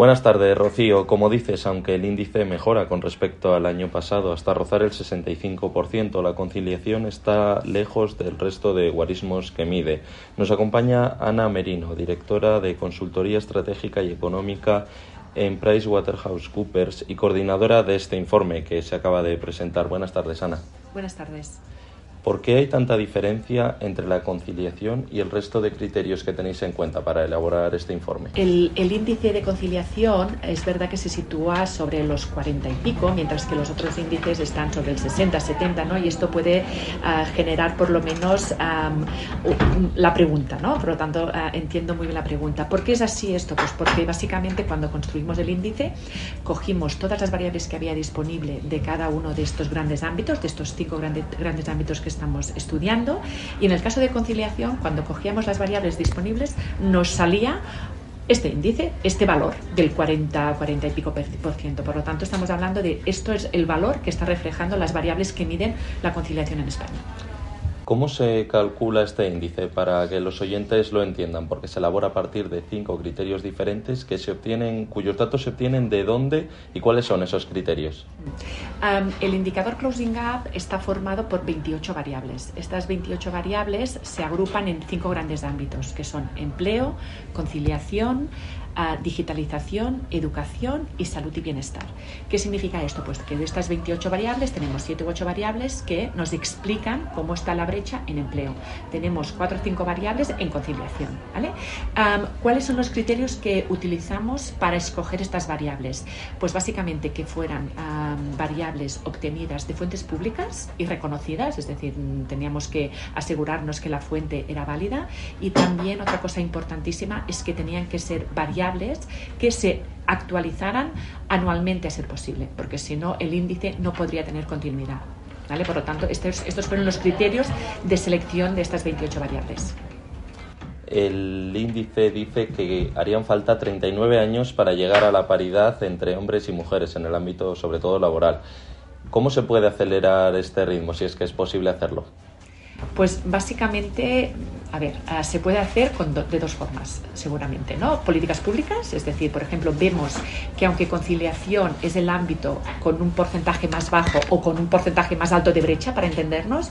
Buenas tardes, Rocío. Como dices, aunque el índice mejora con respecto al año pasado hasta rozar el 65%, la conciliación está lejos del resto de guarismos que mide. Nos acompaña Ana Merino, directora de Consultoría Estratégica y Económica en PricewaterhouseCoopers y coordinadora de este informe que se acaba de presentar. Buenas tardes, Ana. Buenas tardes. ¿Por qué hay tanta diferencia entre la conciliación y el resto de criterios que tenéis en cuenta para elaborar este informe? El, índice de conciliación es verdad que se sitúa sobre los 40 y pico, mientras que los otros índices están sobre el 60, 70, ¿no? Y esto puede ah, generar por lo menos la pregunta, ¿no? Por lo tanto, ah, entiendo muy bien la pregunta. ¿Por qué es así esto? Pues porque básicamente cuando construimos el índice cogimos todas las variables que había disponible de cada uno de estos grandes ámbitos, de estos cinco grandes, grandes ámbitos que estamos estudiando y en el caso de conciliación, cuando cogíamos las variables disponibles, nos salía este índice, este valor del 40, 40 y pico por ciento. Por lo tanto, estamos hablando de esto es el valor que está reflejando las variables que miden la conciliación en España. ¿Cómo se calcula este índice para que los oyentes lo entiendan? Porque se elabora a partir de cinco criterios diferentes que se obtienen, cuyos datos se obtienen de dónde y cuáles son esos criterios. el indicador Closing Gap está formado por 28 variables. Estas 28 variables se agrupan en cinco grandes ámbitos, que son empleo, conciliación, digitalización, educación y salud y bienestar. ¿Qué significa esto? Pues que de estas 28 variables tenemos 7 u 8 variables que nos explican cómo está la brecha en empleo. Tenemos 4 o 5 variables en conciliación. ¿Cuáles son los criterios que utilizamos para escoger estas variables? Pues básicamente que fueran variables obtenidas de fuentes públicas y reconocidas, es decir, teníamos que asegurarnos que la fuente era válida y también otra cosa importantísima es que tenían que ser variables que se actualizaran anualmente a ser posible, porque si no el índice no podría tener continuidad. ¿vale? Por lo tanto, estos, estos fueron los criterios de selección de estas 28 variables. El índice dice que harían falta 39 años para llegar a la paridad entre hombres y mujeres en el ámbito, sobre todo laboral. ¿Cómo se puede acelerar este ritmo, si es que es posible hacerlo? Pues básicamente a ver, ah, se puede hacer de dos formas, seguramente, ¿no? Políticas públicas, es decir, por ejemplo, vemos que aunque conciliación es el ámbito con un porcentaje más bajo o con un porcentaje más alto de brecha, para entendernos,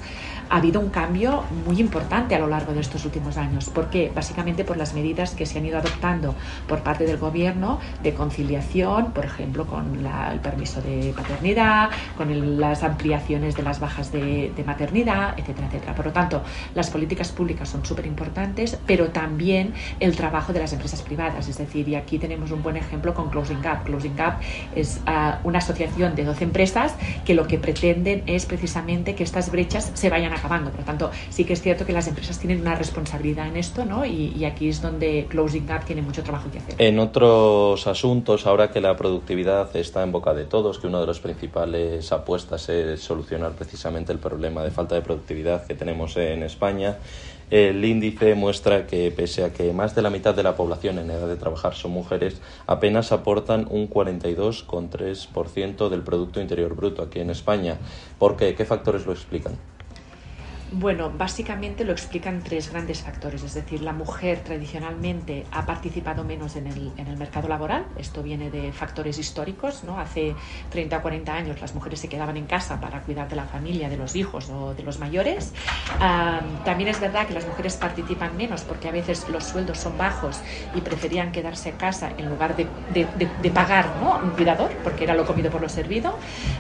ha habido un cambio muy importante a lo largo de estos últimos años. ¿Por qué? Básicamente por las medidas que se han ido adoptando por parte del gobierno de conciliación, por ejemplo, con el permiso de paternidad, con las ampliaciones de las bajas de, de maternidad, etcétera, etcétera. Por lo tanto, las políticas públicas son súper importantes, pero también el trabajo de las empresas privadas. Es decir, y aquí tenemos un buen ejemplo con Closing Gap. Closing Gap es ah, una asociación de 12 empresas que lo que pretenden es precisamente que estas brechas se vayan acabando. Por lo tanto, sí que es cierto que las empresas tienen una responsabilidad en esto, ¿no? Y, aquí es donde Closing Gap tiene mucho trabajo que hacer. En otros asuntos, ahora que la productividad está en boca de todos, que una de las principales apuestas es solucionar precisamente el problema de falta de productividad que tenemos en España, el índice muestra que, pese a que más de la mitad de la población en edad de trabajar son mujeres, apenas aportan un 42,3% del Producto Interior Bruto aquí en España. ¿Por qué? ¿Qué factores lo explican? Bueno, básicamente lo explican tres grandes factores. Es decir, la mujer tradicionalmente ha participado menos en el, mercado laboral. Esto viene de factores históricos. ¿no? Hace 30 o 40 años las mujeres se quedaban en casa para cuidar de la familia, de los hijos o de los mayores. también es verdad que las mujeres participan menos porque a veces los sueldos son bajos y preferían quedarse en casa en lugar de, de, pagar ¿no? un cuidador porque era lo comido por lo servido.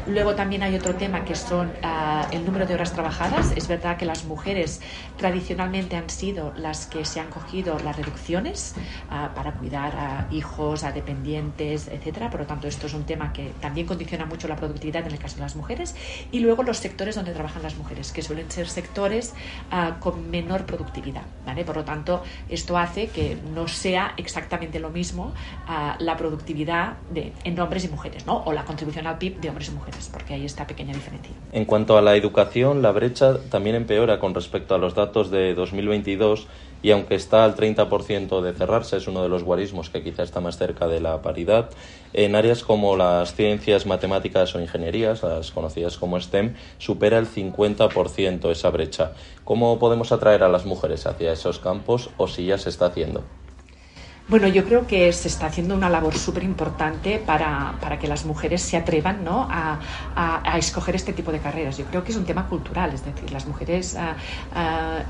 Luego también hay otro tema que son ah, el número de horas trabajadas. Es verdad que las mujeres tradicionalmente han sido las que se han cogido las reducciones ah, para cuidar a hijos, a dependientes, etcétera. Por lo tanto, esto es un tema que también condiciona mucho la productividad en el caso de las mujeres. Y luego los sectores donde trabajan las mujeres, que suelen ser sectores ah, con menor productividad. ¿vale? Por lo tanto, esto hace que no sea exactamente lo mismo ah, la productividad de, en hombres y mujeres, ¿no? o la contribución al PIB de hombres y mujeres, porque hay esta pequeña diferencia. En cuanto a la educación, la brecha también con respecto a los datos de 2022 y aunque está al 30% de cerrarse, es uno de los guarismos que quizá está más cerca de la paridad, en áreas como las ciencias, matemáticas o ingenierías, las conocidas como STEM, supera el 50% esa brecha. ¿Cómo podemos atraer a las mujeres hacia esos campos o si ya se está haciendo? Bueno, yo creo que se está haciendo una labor súper importante para, para, que las mujeres se atrevan ¿no? a, a, a, escoger este tipo de carreras. Yo creo que es un tema cultural, es decir, las mujeres uh, uh,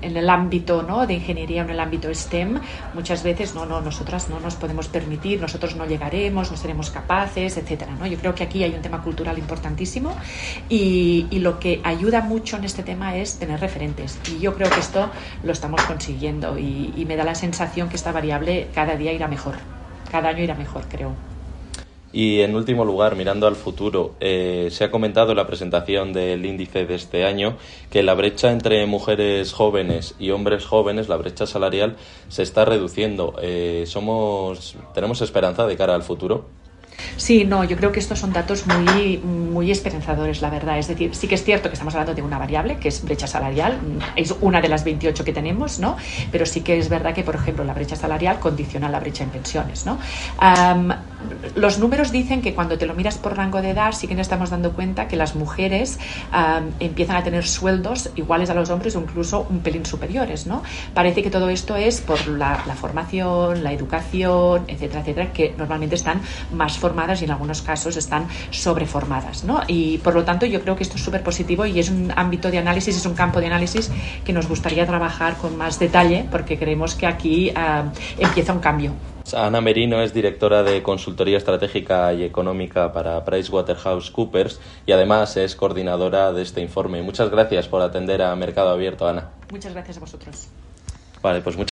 en el ámbito ¿no? de ingeniería, en el ámbito STEM, muchas veces no, no, nosotras no nos podemos permitir, nosotros no llegaremos, no seremos capaces, etcétera. ¿no? Yo creo que aquí hay un tema cultural importantísimo y, y lo que ayuda mucho en este tema es tener referentes. Y yo creo que esto lo estamos consiguiendo y, y me da la sensación que esta variable cada día irá mejor, cada año irá mejor, creo. Y en último lugar, mirando al futuro, eh, se ha comentado en la presentación del índice de este año que la brecha entre mujeres jóvenes y hombres jóvenes, la brecha salarial, se está reduciendo. Eh, somos, ¿Tenemos esperanza de cara al futuro? Sí, no, yo creo que estos son datos muy, muy esperanzadores, la verdad. Es decir, sí que es cierto que estamos hablando de una variable, que es brecha salarial, es una de las 28 que tenemos, ¿no? Pero sí que es verdad que, por ejemplo, la brecha salarial condiciona la brecha en pensiones, ¿no? Los números dicen que cuando te lo miras por rango de edad, sí que nos estamos dando cuenta que las mujeres empiezan a tener sueldos iguales a los hombres o incluso un pelín superiores, ¿no? Parece que todo esto es por la, formación, la educación, etcétera, etcétera, que normalmente están más formadas y en algunos casos están sobreformadas. ¿no? Y por lo tanto yo creo que esto es súper positivo y es un ámbito de análisis, es un campo de análisis que nos gustaría trabajar con más detalle porque creemos que aquí empieza un cambio. Ana Merino es directora de consultoría estratégica y económica para PricewaterhouseCoopers y además es coordinadora de este informe. Muchas gracias por atender a Mercado Abierto, Ana. Muchas gracias a vosotros. Vale, pues muchas